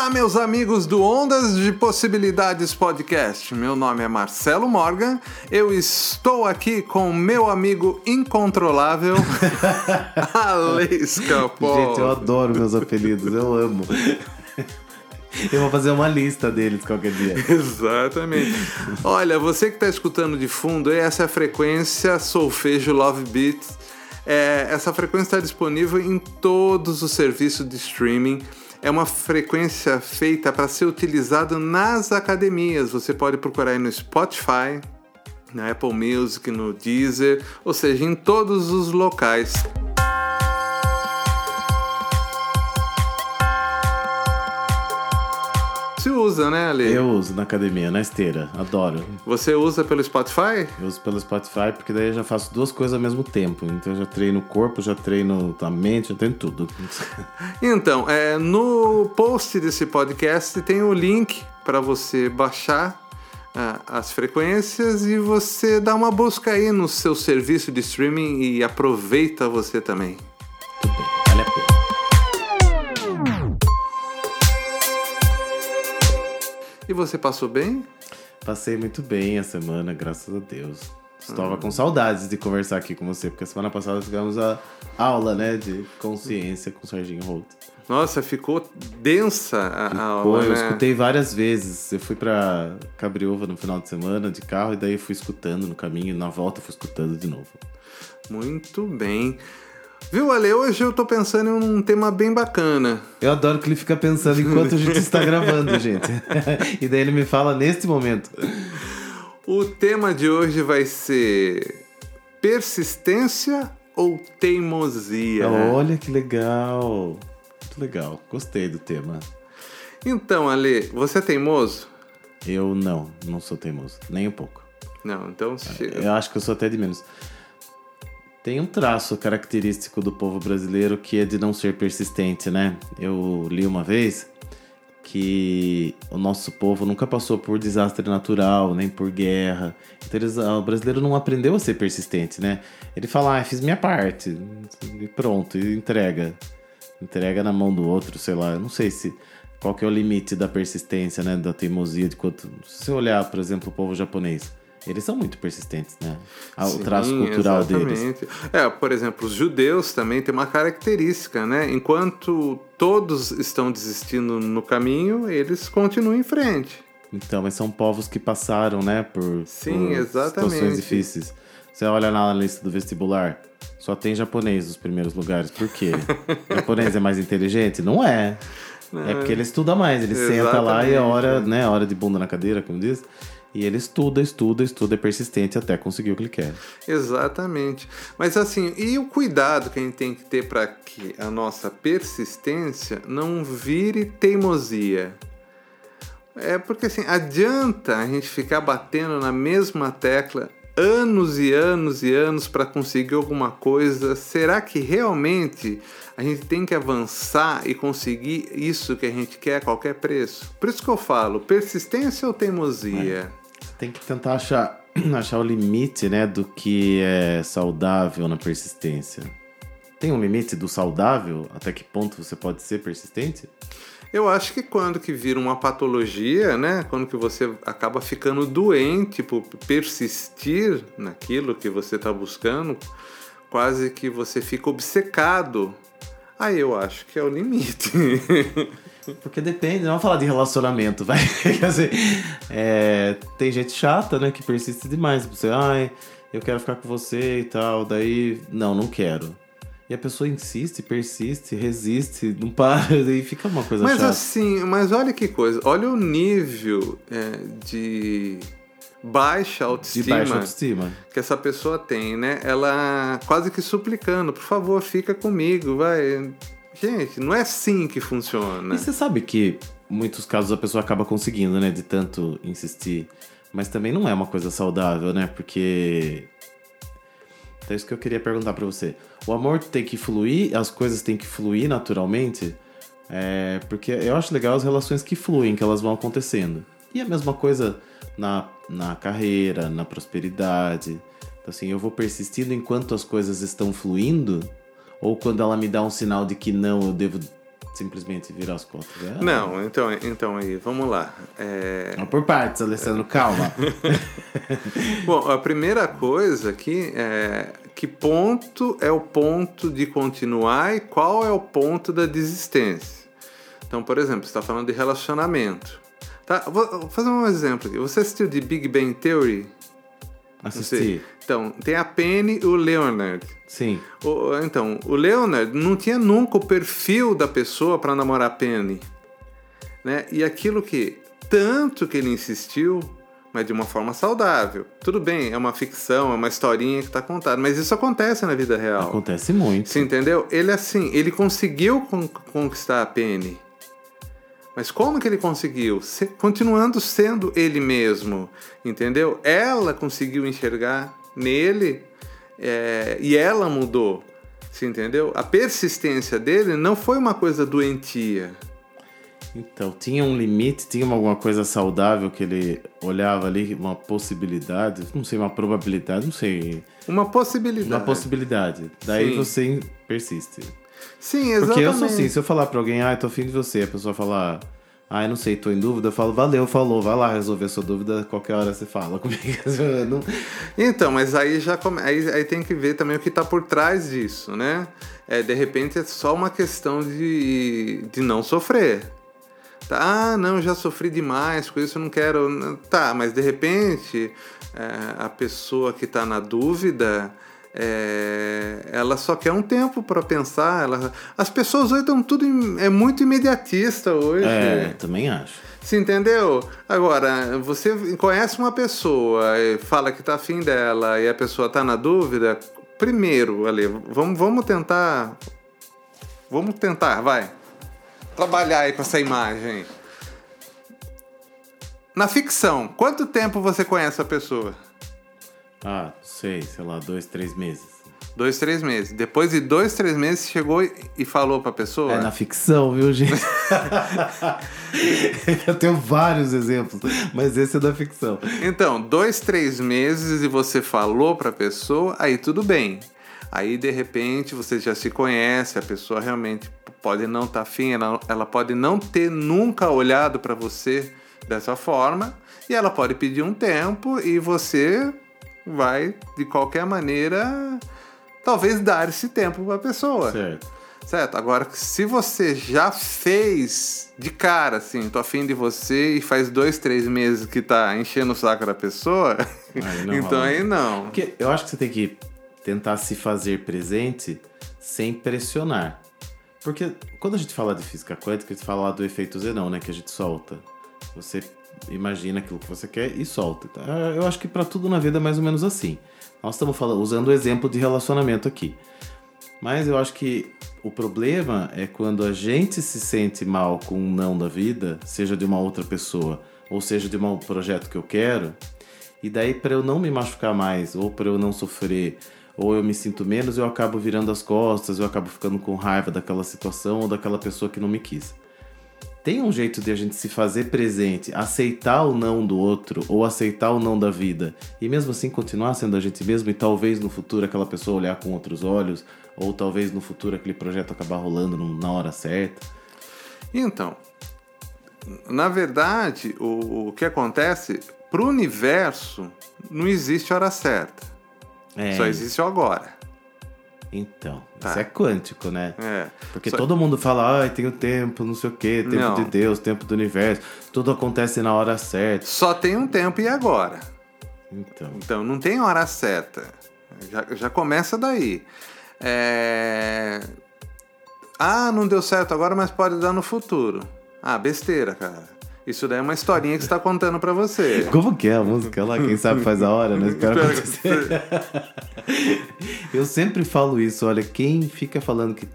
Olá, meus amigos do Ondas de Possibilidades Podcast. Meu nome é Marcelo Morgan. Eu estou aqui com meu amigo incontrolável, Alex Capó. Gente, eu adoro meus apelidos, eu amo. Eu vou fazer uma lista deles qualquer dia. Exatamente. Olha, você que está escutando de fundo, essa é a frequência Solfejo Love Beats. É, essa frequência está disponível em todos os serviços de streaming é uma frequência feita para ser utilizada nas academias. Você pode procurar aí no Spotify, na Apple Music, no Deezer, ou seja, em todos os locais. Você usa, né, Ale? Eu uso na academia, na esteira. Adoro. Você usa pelo Spotify? Eu uso pelo Spotify porque daí eu já faço duas coisas ao mesmo tempo. Então eu já treino o corpo, já treino a mente, já treino tudo. Então, é, no post desse podcast tem o link para você baixar uh, as frequências e você dá uma busca aí no seu serviço de streaming e aproveita você também. Tudo bem, E você passou bem? Passei muito bem a semana, graças a Deus. Estava com saudades de conversar aqui com você, porque a semana passada tivemos a aula, né, de consciência com o Serginho Holt. Nossa, ficou densa a, ficou, aula, eu né? escutei várias vezes. Eu fui pra Cabriúva no final de semana de carro e daí fui escutando no caminho, na volta fui escutando de novo. Muito bem. Viu, Ale? Hoje eu tô pensando em um tema bem bacana. Eu adoro que ele fica pensando enquanto a gente está gravando, gente. e daí ele me fala neste momento. O tema de hoje vai ser persistência ou teimosia? Olha que legal. Muito legal. Gostei do tema. Então, Ale, você é teimoso? Eu não, não sou teimoso. Nem um pouco. Não, então chega. Eu acho que eu sou até de menos. Tem um traço característico do povo brasileiro que é de não ser persistente, né? Eu li uma vez que o nosso povo nunca passou por desastre natural, nem por guerra. Então eles, o brasileiro não aprendeu a ser persistente, né? Ele fala, ah, fiz minha parte, e pronto, e entrega. Entrega na mão do outro, sei lá. Eu não sei se qual que é o limite da persistência, né? Da teimosia, de quanto. Se olhar, por exemplo, o povo japonês eles são muito persistentes, né? O Sim, traço cultural exatamente. deles. É, por exemplo, os judeus também têm uma característica, né? Enquanto todos estão desistindo no caminho, eles continuam em frente. Então, mas são povos que passaram, né, por, Sim, por exatamente. situações difíceis. Você olha na lista do vestibular, só tem japonês nos primeiros lugares. Por quê? japonês é mais inteligente? Não é. É porque ele estuda mais, ele senta lá e é hora, né, hora de bunda na cadeira, como diz. E ele estuda, estuda, estuda, é persistente até conseguir o que ele quer. Exatamente. Mas assim, e o cuidado que a gente tem que ter para que a nossa persistência não vire teimosia? É porque assim, adianta a gente ficar batendo na mesma tecla anos e anos e anos para conseguir alguma coisa? Será que realmente a gente tem que avançar e conseguir isso que a gente quer a qualquer preço? Por isso que eu falo, persistência ou teimosia? É. Tem que tentar achar, achar o limite, né, do que é saudável na persistência. Tem um limite do saudável? Até que ponto você pode ser persistente? Eu acho que quando que vira uma patologia, né? Quando que você acaba ficando doente por persistir naquilo que você está buscando, quase que você fica obcecado. Aí eu acho que é o limite. Porque depende, não vamos falar de relacionamento, vai. Quer dizer, é, tem gente chata, né, que persiste demais. Você, ai, eu quero ficar com você e tal, daí, não, não quero. E a pessoa insiste, persiste, resiste, não para, daí fica uma coisa mas chata. Mas assim, mas olha que coisa, olha o nível é, de baixa autoestima, de baixa autoestima que essa pessoa tem, né? Ela quase que suplicando, por favor, fica comigo, vai. Gente, não é assim que funciona. E você sabe que muitos casos a pessoa acaba conseguindo, né? De tanto insistir. Mas também não é uma coisa saudável, né? Porque Então, isso que eu queria perguntar pra você. O amor tem que fluir, as coisas têm que fluir naturalmente? É, porque eu acho legal as relações que fluem, que elas vão acontecendo. E a mesma coisa na, na carreira, na prosperidade. Então, assim, eu vou persistindo enquanto as coisas estão fluindo? Ou quando ela me dá um sinal de que não, eu devo simplesmente virar as costas? É, Não, então, então aí, vamos lá. É, por partes, Alessandro, calma. Bom, a primeira coisa aqui é que ponto é o ponto de continuar e qual é o ponto da desistência. Então, por exemplo, você está falando de relacionamento. Tá, vou fazer um exemplo aqui. Você assistiu de Big Bang Theory? Assisti. Então, tem a Penny e o Leonard. Sim. O- então, o Leonard não tinha nunca o perfil da pessoa para namorar a Penny. Né? E aquilo que, tanto que ele insistiu, mas de uma forma saudável. Tudo bem, é uma ficção, é uma historinha que está contada, mas isso acontece na vida real. Acontece muito. Você entendeu? Ele assim, ele conseguiu con- conquistar a Penny. Mas como que ele conseguiu? Se- continuando sendo ele mesmo, entendeu? Ela conseguiu enxergar nele é, e ela mudou, você entendeu? A persistência dele não foi uma coisa doentia. Então, tinha um limite, tinha alguma coisa saudável que ele olhava ali, uma possibilidade, não sei, uma probabilidade, não sei, Uma possibilidade. uma possibilidade. Daí Sim. você persiste. Sim, exatamente. Porque eu sou assim, se eu falar pra alguém, ah, tô afim de você, a pessoa falar, ah, eu não sei, tô em dúvida, eu falo, valeu, falou, vai lá resolver sua dúvida, qualquer hora você fala comigo. Não- Então, mas aí já come... aí, aí tem que ver também o que está por trás disso, né? É, de repente é só uma questão de, de não sofrer. Tá? Ah, não, já sofri demais com isso, não quero. Tá, mas de repente é, a pessoa que está na dúvida. É, ela só quer um tempo para pensar. Ela... As pessoas hoje estão tudo. É muito imediatista hoje. É, também acho. Você entendeu? Agora, você conhece uma pessoa e fala que tá afim dela e a pessoa tá na dúvida. Primeiro, ali, vamos, vamos tentar. Vamos tentar, vai. Trabalhar aí com essa imagem. Na ficção, quanto tempo você conhece a pessoa? Ah, sei, sei lá, dois, três meses. Dois, três meses. Depois de dois, três meses, chegou e falou pra pessoa? É na ficção, viu, gente? eu tenho vários exemplos, mas esse é da ficção. Então, dois, três meses e você falou pra pessoa, aí tudo bem. Aí, de repente, você já se conhece, a pessoa realmente pode não estar afim, ela, ela pode não ter nunca olhado pra você dessa forma, e ela pode pedir um tempo e você vai, de qualquer maneira, talvez dar esse tempo pra pessoa. Certo. Certo? Agora, se você já fez de cara, assim, tô afim de você e faz dois, três meses que tá enchendo o saco da pessoa, Aí não então rola. aí não. Porque eu acho que você tem que tentar se fazer presente sem pressionar. Porque quando a gente fala de física quântica, a gente fala do efeito Zenão, né? Que a gente solta. Você imagina aquilo que você quer e solta. Então, Eu acho que para tudo na vida é mais ou menos assim. Nós estamos falando, usando o exemplo de relacionamento aqui. Mas eu acho que o problema é quando a gente se sente mal com um não da vida, seja de uma outra pessoa, ou seja de um projeto que eu quero, e daí para eu não me machucar mais, ou para eu não sofrer, ou eu me sinto menos, eu acabo virando as costas, eu acabo ficando com raiva daquela situação ou daquela pessoa que não me quis. Tem um jeito de a gente se fazer presente, aceitar o não do outro ou aceitar o não da vida e mesmo assim continuar sendo a gente mesmo e talvez no futuro aquela pessoa olhar com outros olhos ou talvez no futuro aquele projeto acabar rolando na hora certa. Então, na verdade, o, o que acontece, pro universo, não existe hora certa. É, Só existe o agora. Então, Tá. isso é quântico, né? É. Porque Só- todo mundo fala, ai, tem o tempo, não sei o quê, tempo Não. de Deus, tempo do universo, tudo acontece na hora certa. Só tem um tempo e agora. Então, Então, não tem hora certa. Já, já começa daí. É... Ah, não deu certo agora, mas pode dar no futuro. Ah, besteira, cara. Isso daí é uma historinha que você está contando pra você. como que é a música lá? Quem sabe faz a hora, né? Espera acontecer. Eu sempre falo isso, olha, quem fica falando que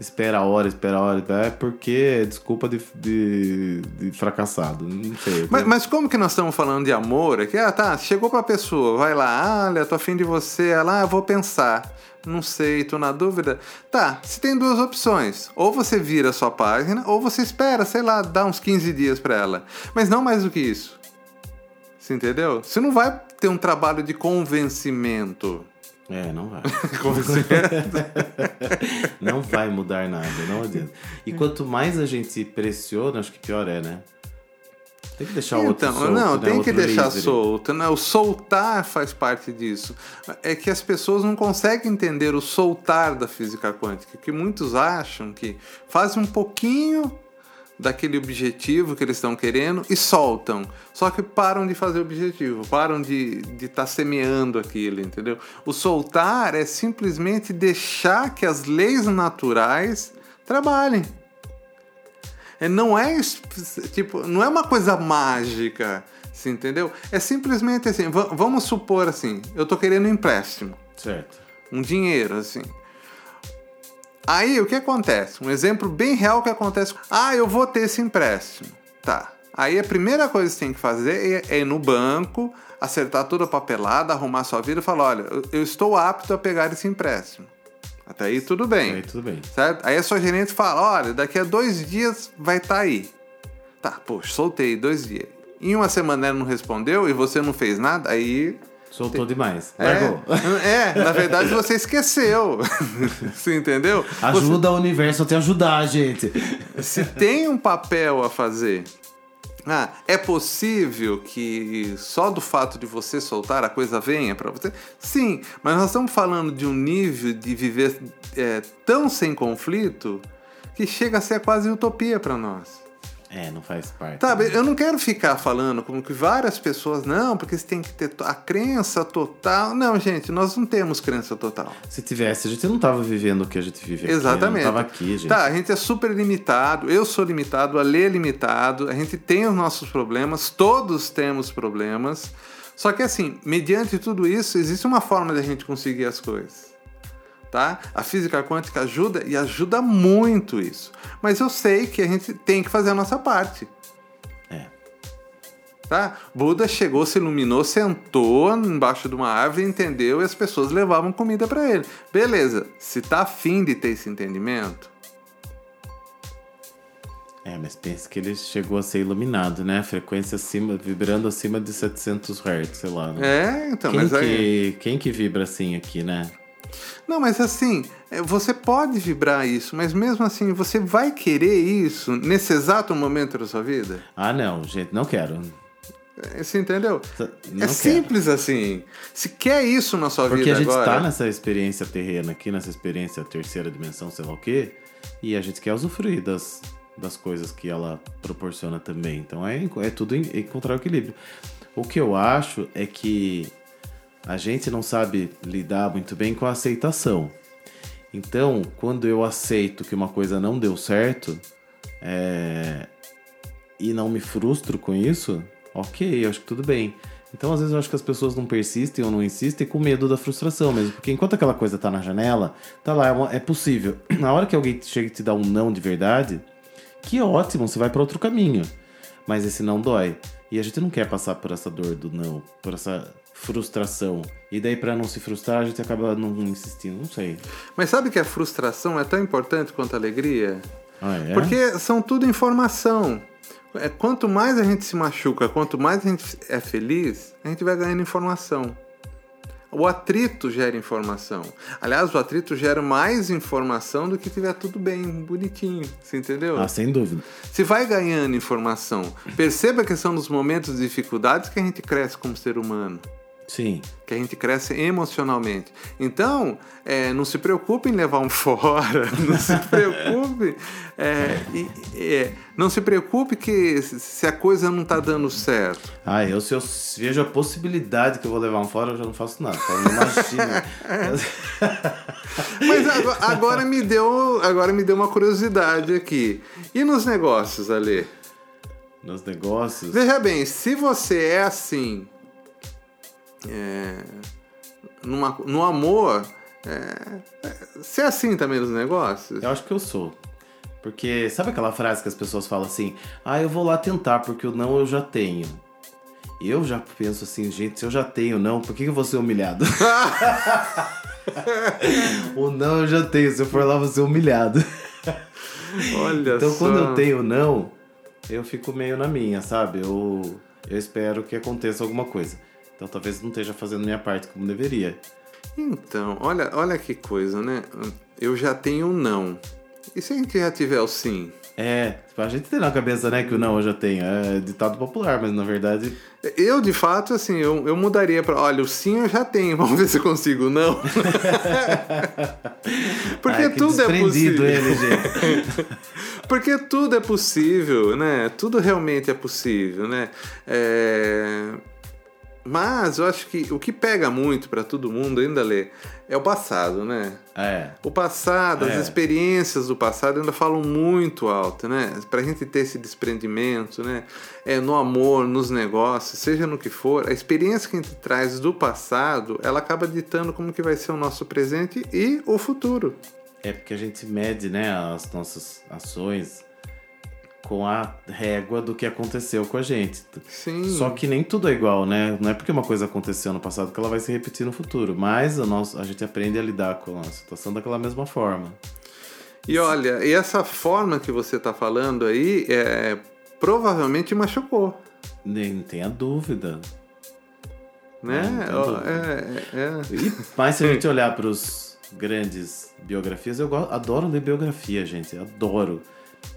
espera a hora, espera a hora. É porque é desculpa de, de, de fracassado. Não sei. Mas, mas, como que nós estamos falando de amor? É que, ah, tá, chegou pra pessoa, vai lá, olha, tô afim de você, ela, ah, vou pensar. Não sei, tô na dúvida. Tá, você tem duas opções. Ou você vira a sua página, ou você espera, sei lá, dá uns 15 dias pra ela. Mas não mais do que isso. Você entendeu? Você não vai ter um trabalho de convencimento. É, não vai. não vai mudar nada, não adianta. E quanto mais a gente pressiona, acho que pior é, né? Tem que deixar o outro então, solto, Não, né? tem outro que deixar livre. solto. Né? O soltar faz parte disso. É que as pessoas não conseguem entender o soltar da física quântica. Que muitos acham que fazem um pouquinho daquele objetivo que eles estão querendo e soltam. Só que param de fazer o objetivo, param de estar de tá semeando aquilo, entendeu? O soltar é simplesmente deixar que as leis naturais trabalhem. É, não é tipo, não é uma coisa mágica, você entendeu? É simplesmente assim, vamos supor assim, eu tô querendo um empréstimo. Certo. Um dinheiro, assim. Aí o que acontece? Um exemplo bem real que acontece. Ah, eu vou ter esse empréstimo. Tá. Aí a primeira coisa que você tem que fazer é ir no banco, acertar toda a papelada, arrumar sua vida e falar: olha, eu estou apto a pegar esse empréstimo. Até aí tudo bem. Aí tudo bem. Certo? Aí a sua gerente fala: olha, daqui a dois dias vai estar tá aí. Tá, poxa, soltei dois dias. Em uma semana ela não respondeu e você não fez nada, aí Soltou demais. Largou. É, é, na verdade você esqueceu. você entendeu? Ajuda você... o universo a te ajudar, gente. Se tem um papel a fazer. Ah, é possível que só do fato de você soltar a coisa venha para você? Sim, mas nós estamos falando de um nível de viver é, tão sem conflito que chega a ser quase utopia para nós. É, não faz parte. Tá, né? eu não quero ficar falando como que várias pessoas, não, porque você tem que ter a crença total. Não, gente, nós não temos crença total. Se tivesse, a gente não tava vivendo o que a gente vive aqui. Exatamente. Não tava aqui, gente. Tá, a gente é super limitado, eu sou limitado, a Lê é limitado, a gente tem os nossos problemas, todos temos problemas. Só que assim, mediante tudo isso, existe uma forma de a gente conseguir as coisas tá? A física quântica ajuda e ajuda muito isso. Mas eu sei que a gente tem que fazer a nossa parte. É. Tá? Buda chegou, se iluminou, sentou embaixo de uma árvore, entendeu e as pessoas levavam comida para ele. Beleza. Se tá afim de ter esse entendimento, é, mas pensa que ele chegou a ser iluminado, né? Frequência acima, vibrando acima de 700 Hz, sei lá. Né? É, então, quem mas que, aí... Quem que vibra assim aqui, né? Não, mas assim, é, você pode vibrar isso, mas mesmo assim, você vai querer isso nesse exato momento da sua vida? Ah, não, gente, não quero. É, você entendeu? Não é quero. simples assim. Se quer isso na sua Porque vida a gente agora... tá nessa experiência terrena aqui, nessa experiência terceira dimensão, sei lá o quê, e a gente quer usufruir das, das coisas que ela proporciona também. Então é, é tudo encontrar o equilíbrio. O que eu acho é que a gente não sabe lidar muito bem com a aceitação. Então, quando eu aceito que uma coisa não deu certo é... e não me frustro com isso, ok, acho que tudo bem. Então, às vezes, eu acho que as pessoas não persistem ou não insistem com medo da frustração mesmo. Porque enquanto aquela coisa tá na janela, tá lá, é, é possível. Na hora que alguém chega e te dá um não de verdade, que ótimo, você vai para outro caminho. Mas esse não dói. E a gente não quer passar por essa dor do não, por essa frustração. E daí, para não se frustrar, a gente acaba não insistindo, não sei. Mas sabe que a frustração é tão importante quanto a alegria? Ah, é? Porque são tudo informação. É, quanto mais a gente se machuca, quanto mais a gente é feliz, a gente vai ganhando informação. O atrito gera informação. Aliás, o atrito gera mais informação do que tiver tudo bem, bonitinho. Você entendeu? Ah, sem dúvida. Se vai ganhando informação. Perceba que são nos momentos de dificuldades que a gente cresce como ser humano. Sim. Que a gente cresce emocionalmente. Então, é, não se preocupe em levar um fora, não se preocupe. É, é, não se preocupe que se a coisa não está dando certo. Ah, eu se eu vejo a possibilidade que eu vou levar um fora, eu já não faço nada. Não. Mas agora, agora, me deu, agora me deu uma curiosidade aqui. E nos negócios, Ale? Nos negócios? Veja bem, se você é assim é, numa, no amor, é, Você é assim também nos negócios? Eu acho que eu sou. Porque sabe aquela frase que as pessoas falam assim: ah, eu vou lá tentar, porque o não eu já tenho. Eu já penso assim, gente, se eu já tenho não, por que eu vou ser humilhado? o não eu já tenho, se eu for lá, vou ser humilhado. Olha então só. quando eu tenho não, eu fico meio na minha, sabe? Eu, eu espero que aconteça alguma coisa. Então talvez não esteja fazendo minha parte como deveria. Então, olha, olha que coisa, né? Eu já tenho um não. E se a gente já tiver o sim? É, a gente tem na cabeça, né, que o não eu já tenho. É ditado popular, mas na verdade. Eu, de fato, assim, eu, eu mudaria para. Olha, o sim eu já tenho, vamos ver se eu consigo o não. Porque Ai, tudo é possível. ele, gente. Porque tudo é possível, né? Tudo realmente é possível, né? É... Mas eu acho que o que pega muito para todo mundo ainda lê é o passado, né? É. O passado, as É. experiências do passado ainda falam muito alto, né? Pra gente ter esse desprendimento, né? É, no amor, nos negócios, seja no que for, a experiência que a gente traz do passado, ela acaba ditando como que vai ser o nosso presente e o futuro. É porque a gente mede, né, as nossas ações com a régua do que aconteceu com a gente. Sim. Só que nem tudo é igual, né? Não é porque uma coisa aconteceu no passado que ela vai se repetir no futuro. Mas a, nossa, a gente aprende a lidar com a situação daquela mesma forma. E olha, e essa forma que você tá falando aí, é, provavelmente machucou, Nem tenha dúvida. né? É, é, é. E, mas se a gente olhar para os grandes biografias, eu adoro ler biografia, gente. Adoro.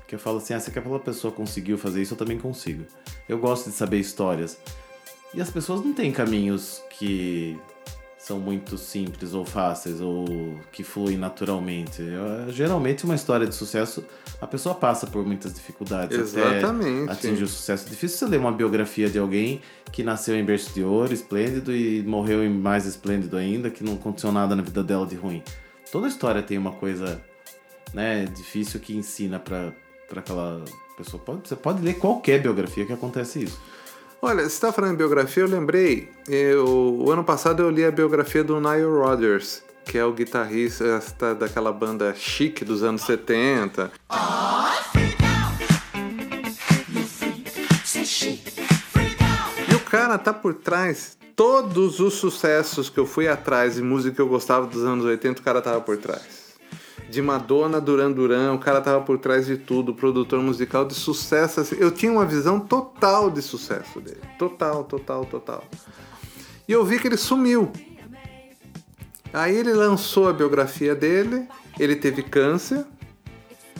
Porque eu falo assim, ah, se aquela pessoa conseguiu fazer isso, eu também consigo. Eu gosto de saber histórias. E as pessoas não têm caminhos que são muito simples ou fáceis ou que fluem naturalmente. Eu- geralmente, uma história de sucesso, a pessoa passa por muitas dificuldades Exatamente. até atingir o sucesso. É difícil você ler uma biografia de alguém que nasceu em berço de ouro, esplêndido, e morreu em mais esplêndido ainda, que não aconteceu nada na vida dela de ruim. Toda história tem uma coisa né, difícil que ensina pra, pra aquela pessoa. Pode, você pode ler qualquer biografia que acontece isso. Olha, você está falando em biografia, eu lembrei. Eu, o ano passado eu li a biografia do Nile Rodgers, que é o guitarrista daquela banda chique dos anos 70. E o cara tá por trás. Todos os sucessos que eu fui atrás de música que eu gostava dos anos 80, o cara tava por trás. De Madonna, Duran Duran, o cara tava por trás de tudo, produtor musical de sucesso. assim. Eu tinha uma visão total de sucesso dele. Total, total, total. E eu vi que ele sumiu. Aí ele lançou a biografia dele, ele teve câncer,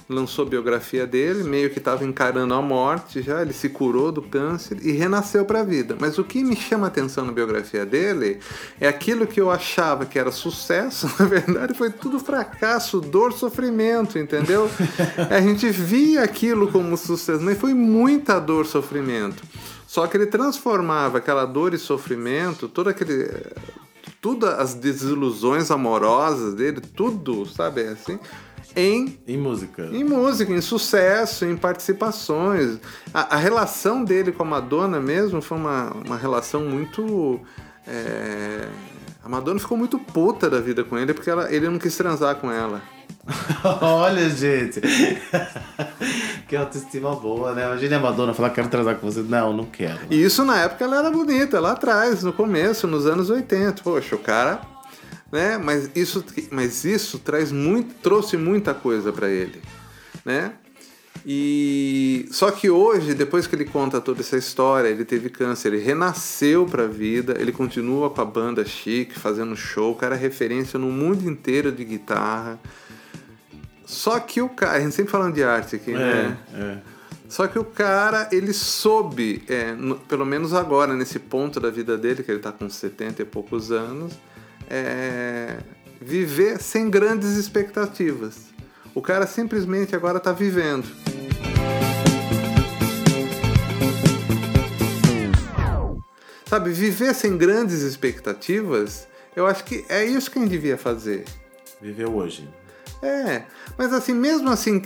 lançou a biografia dele, meio que estava encarando a morte já, ele se curou do câncer e renasceu para a vida. Mas o que me chama a atenção na biografia dele é aquilo que eu achava que era sucesso, na verdade foi tudo fracasso, dor, sofrimento, entendeu? a gente via aquilo como sucesso, mas foi muita dor, sofrimento. Só que ele transformava aquela dor e sofrimento, todo aquele tudo as desilusões amorosas dele, tudo, sabe, assim, em Em música. em música, em sucesso, em participações. A, a relação dele com a Madonna mesmo foi uma, uma relação muito. é, A Madonna ficou muito puta da vida com ele porque ela, ele não quis transar com ela. Olha, gente. Que autoestima boa, né? Imagina a Madonna falar, quero transar com você. Não, não quero. E isso na época ela era bonita, lá atrás, no começo, nos anos 80. Poxa, o cara. Né? Mas isso, mas isso traz muito, trouxe muita coisa para ele, né? E só que hoje, depois que ele conta toda essa história, ele teve câncer, ele renasceu para a vida, ele continua com a banda chique, fazendo show, o cara é referência no mundo inteiro de guitarra. Só que o cara, a gente sempre falando de arte aqui, né? É, é. Só que o cara, ele soube, é, no- pelo menos agora, nesse ponto da vida dele, que ele tá com 70 e poucos anos, é, viver sem grandes expectativas. O cara simplesmente agora tá vivendo. Sabe, viver sem grandes expectativas, eu acho que é isso que a gente devia fazer. Viveu hoje. É, mas assim, mesmo assim,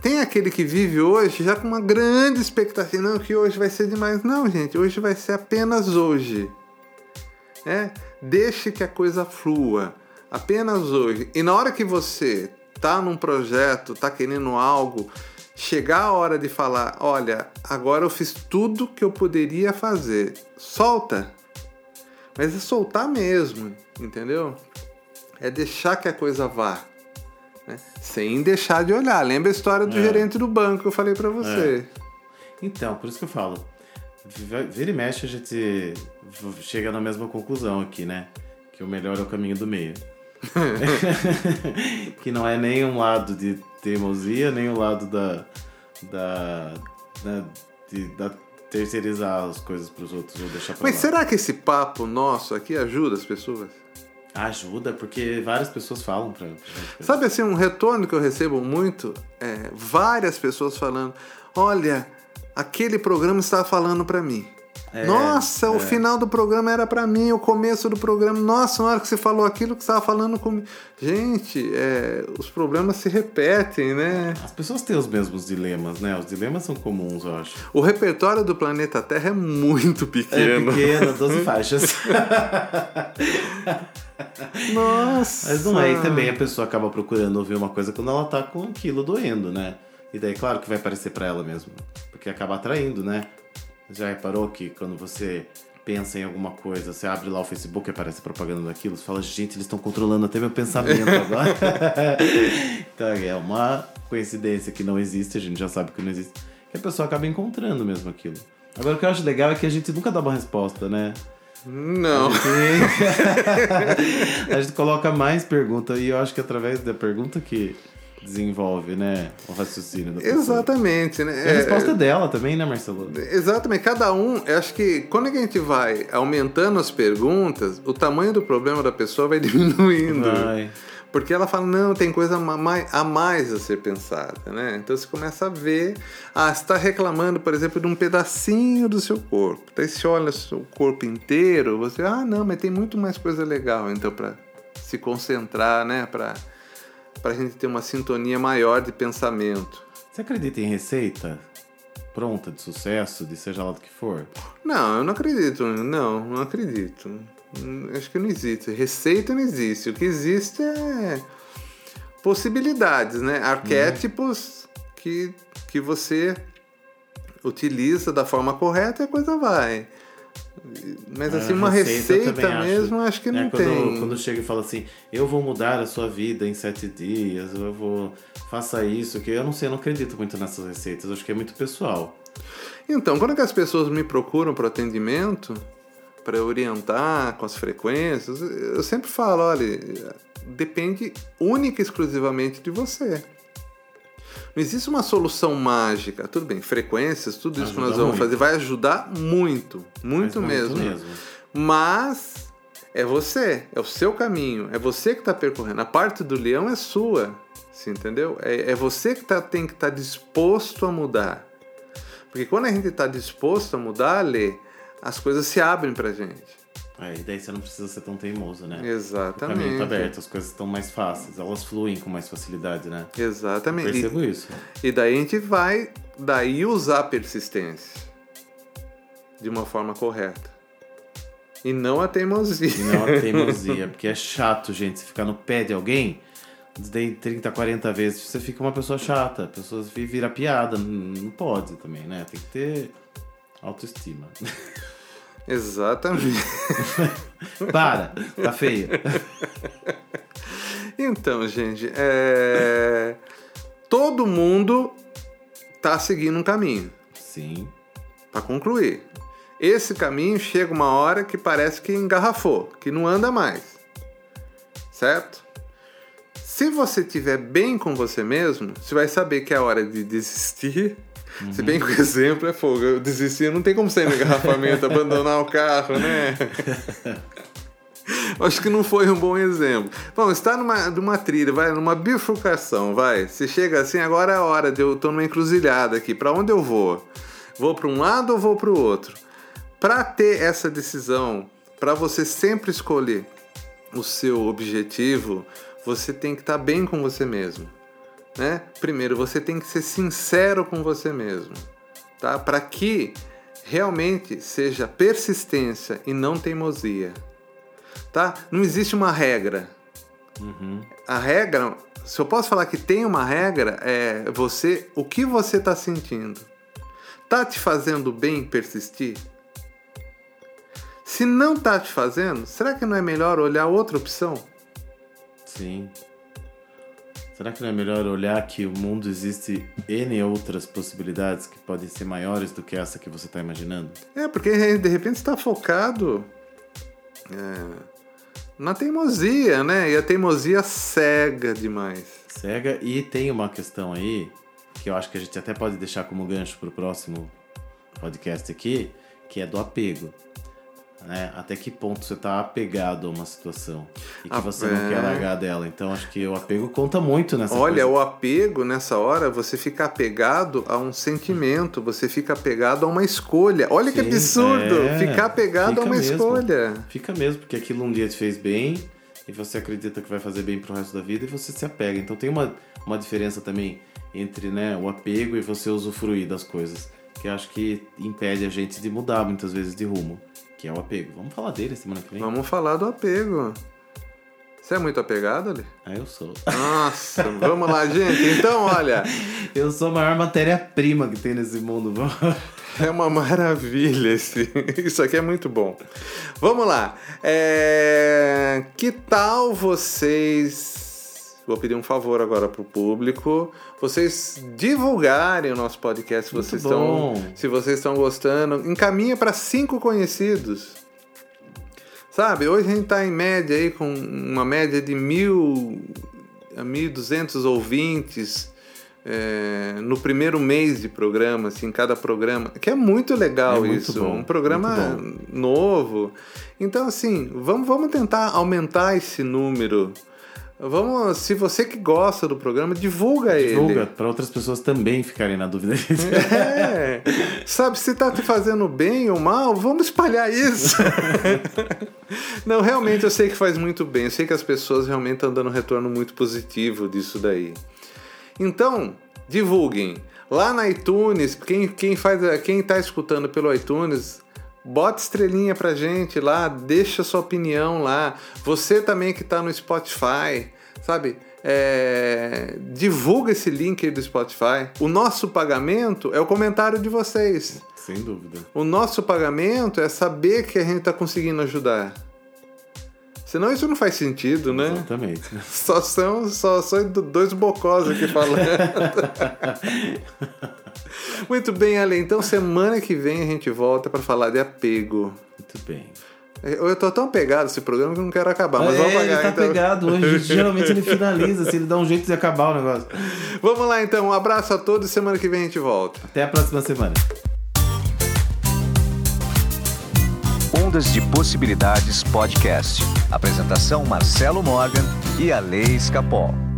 tem aquele que vive hoje já com uma grande expectativa, não, que hoje vai ser demais. Não, gente, hoje vai ser apenas hoje. É, deixe que a coisa flua. apenas hoje. E na hora que você tá num projeto, tá querendo algo, chegar a hora de falar, olha, agora eu fiz tudo que eu poderia fazer. Solta. Mas é soltar mesmo, entendeu? É deixar que a coisa vá. Né? Sem deixar de olhar. Lembra a história do É. gerente do banco que eu falei pra você. Então, por isso que eu falo. vi- Vira e mexe, a gente chega na mesma conclusão aqui, né? Que o melhor é o caminho do meio. que não é nem um lado de teimosia, nem o lado da. da. da, de- da terceirizar as coisas pros outros ou deixar pra Mas lá. será que esse papo nosso aqui ajuda as pessoas? Ajuda, porque várias pessoas falam pra. Sabe assim, um retorno que eu recebo muito é várias pessoas falando: olha, aquele programa estava falando pra mim. É, Nossa, o é. final do programa era pra mim, o começo do programa. Nossa, na hora que você falou aquilo que você estava falando comigo. Gente, é, os problemas se repetem, né? As pessoas têm os mesmos dilemas, né? Os dilemas são comuns, eu acho. O repertório do planeta Terra é muito É pequeno. pequeno, 12 faixas. Nossa. Mas não é, e também a pessoa acaba procurando ouvir uma coisa quando ela tá com aquilo doendo, né? E daí, claro que vai parecer pra ela mesmo, porque acaba atraindo, né? Já reparou que quando você pensa em alguma coisa, você abre lá o Facebook e aparece propaganda daquilo, você fala, gente, eles estão controlando até meu pensamento agora. então é uma coincidência que não existe, a gente já sabe que não existe, que a pessoa acaba encontrando mesmo aquilo. Agora o que eu acho legal é que a gente nunca dá uma resposta, né? Não. a gente coloca mais pergunta e eu acho que através da pergunta que desenvolve, né, o raciocínio da pessoa. Exatamente, né? A resposta é dela também, né, Marcelo? Exatamente, cada um, eu acho que quando a gente vai aumentando as perguntas, o tamanho do problema da pessoa vai diminuindo. Vai. Porque ela fala, não, tem coisa a mais a ser pensada, né? Então você começa a ver, ah, você está reclamando, por exemplo, de um pedacinho do seu corpo. Daí você olha o seu corpo inteiro, você, ah, não, mas tem muito mais coisa legal, então, para se concentrar, né? Para a gente ter uma sintonia maior de pensamento. Você acredita em receita pronta, de sucesso, de seja lá do que for? Não, eu não acredito. Não, não acredito. Hum, Acho que não existe. Receita não existe. O que existe é possibilidades, né? Arquétipos que, que você utiliza da forma correta e a coisa vai. Mas É, assim, uma receita acho. mesmo, acho que É, não quando, tem. quando chega e fala assim, eu vou mudar a sua vida em sete dias, eu vou faça isso, que eu não sei, eu não acredito muito nessas receitas, acho que é muito pessoal. Então, quando que as pessoas me procuram para atendimento, para orientar com as frequências, eu sempre falo, olha, depende única e exclusivamente de você. Não existe uma solução mágica. Tudo bem, frequências, tudo isso que Ajuda nós vamos muito. fazer vai ajudar muito, muito mesmo. mesmo. Mas é você, é o seu caminho, é você que está percorrendo. A parte do leão é sua, você entendeu? É, é você que tá, tem que estar disposto a mudar. Porque quando a gente está disposto a mudar, Lê, as coisas se abrem pra gente. É, e daí você não precisa ser tão teimoso, né? O Exatamente. caminho tá aberto, as coisas estão mais fáceis, elas fluem com mais facilidade, né? Exatamente. Percebo isso. E, e daí a gente vai daí usar a persistência de uma forma correta. E não a teimosia. E não a teimosia, porque é chato, gente, você ficar no pé de alguém, daí 30, 40 vezes, você fica uma pessoa chata, a pessoa vi- vira piada, não não pode também, né? Tem que ter autoestima. Exatamente. Para, tá feio. Então, gente, é... todo mundo tá seguindo um caminho Sim, para concluir. Esse caminho chega uma hora que parece que engarrafou, que não anda mais. Certo? Se você estiver bem com você mesmo, você vai saber que é hora de desistir. Se bem que o exemplo é fogo. Eu desistir não tem como sair no engarrafamento, abandonar o carro, né? Acho que não foi um bom exemplo. Bom, está numa, numa trilha, vai, numa bifurcação, vai. Você chega assim, agora é a hora de eu tô numa encruzilhada aqui. Para onde eu vou? Vou para um lado ou vou para o outro? Para ter essa decisão, para você sempre escolher o seu objetivo, você tem que estar bem com você mesmo, né? Primeiro, você tem que ser sincero com você mesmo, tá? Para que realmente seja persistência e não teimosia, tá? Não existe uma regra. A regra, se eu posso falar que tem uma regra, é você, o que você está sentindo. Tá te fazendo bem persistir? Se não tá te fazendo, será que não é melhor olhar outra opção? Sim. Será que não é melhor olhar que o mundo existe N outras possibilidades que podem ser maiores do que essa que você está imaginando? É, porque de repente está focado é, na teimosia, né? E a teimosia cega demais. Cega e tem uma questão aí que eu acho que a gente até pode deixar como gancho para o próximo podcast aqui, que é do apego. Né? Até que ponto você está apegado a uma situação e que Ah, você é. não quer largar dela. Então acho que o apego conta muito nessa Olha, coisa. o apego nessa hora, você fica apegado a um sentimento, você fica apegado a uma escolha. Olha que Sim, absurdo! é, ficar apegado fica a uma mesmo. escolha. Fica mesmo, porque aquilo um dia te fez bem e você acredita que vai fazer bem pro resto da vida e você se apega. Então tem uma, uma diferença também entre né, o apego e você usufruir das coisas, que acho que impede a gente de mudar muitas vezes de rumo, que é o apego. Vamos falar dele semana que vem? Vamos falar do apego. Você é muito apegado ali? Ah, eu sou. Nossa, vamos lá, gente. Então, olha, Eu sou a maior matéria-prima que tem nesse mundo. é uma maravilha esse. Isso aqui é muito bom. Vamos lá. É, Que tal vocês. Vou pedir um favor agora pro público. Vocês divulgarem o nosso podcast se vocês estão. Se vocês estão gostando. Encaminha para cinco conhecidos. Sabe, hoje a gente tá em média aí com uma média de mil a 1.200 ouvintes é, no primeiro mês de programa, assim, cada programa, que é muito legal É muito isso, bom, um programa novo. Então, assim, vamos, vamos tentar aumentar esse número. Vamos, se você que gosta do programa, divulga, Divulga ele. para outras pessoas também ficarem na dúvida. É, sabe, se tá te fazendo bem ou mal, vamos espalhar isso. Não, realmente eu sei que faz muito bem. Eu sei que as pessoas realmente estão dando um retorno muito positivo disso daí. Então, divulguem. Lá na iTunes, quem, quem, faz, quem tá escutando pelo iTunes, bota estrelinha pra gente lá, deixa sua opinião lá. Você também que tá no Spotify, sabe? É, divulga esse link aí do Spotify. O nosso pagamento é o comentário de vocês. Sem dúvida. O nosso pagamento é saber que a gente está conseguindo ajudar. Senão isso não faz sentido, né? Exatamente. Só são só, só dois bocós aqui falando. Muito bem, Ale. Então semana que vem a gente volta para falar de apego. Muito bem. Eu tô tão pegado esse programa que eu não quero acabar, mas é, vamos ele pagar tá então. pegado hoje. Geralmente ele finaliza, se ele dá um jeito de acabar o negócio. Vamos lá então. Um abraço a todos e semana que vem a gente volta. Até a próxima semana. Ondas de Possibilidades Podcast. Apresentação Marcelo Morgan e a Lei Escapol.